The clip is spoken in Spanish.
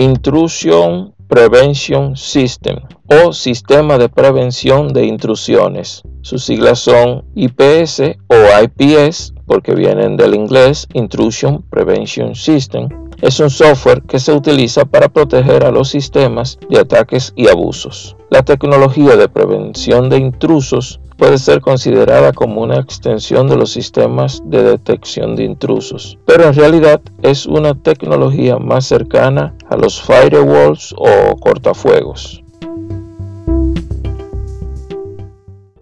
Intrusion Prevention System o Sistema de Prevención de Intrusiones. Sus siglas son IPS o IPS porque vienen del inglés Intrusion Prevention System. Es un software que se utiliza para proteger a los sistemas de ataques y abusos. La tecnología de prevención de intrusos puede ser considerada como una extensión de los sistemas de detección de intrusos, pero en realidad es una tecnología más cercana a los firewalls o cortafuegos.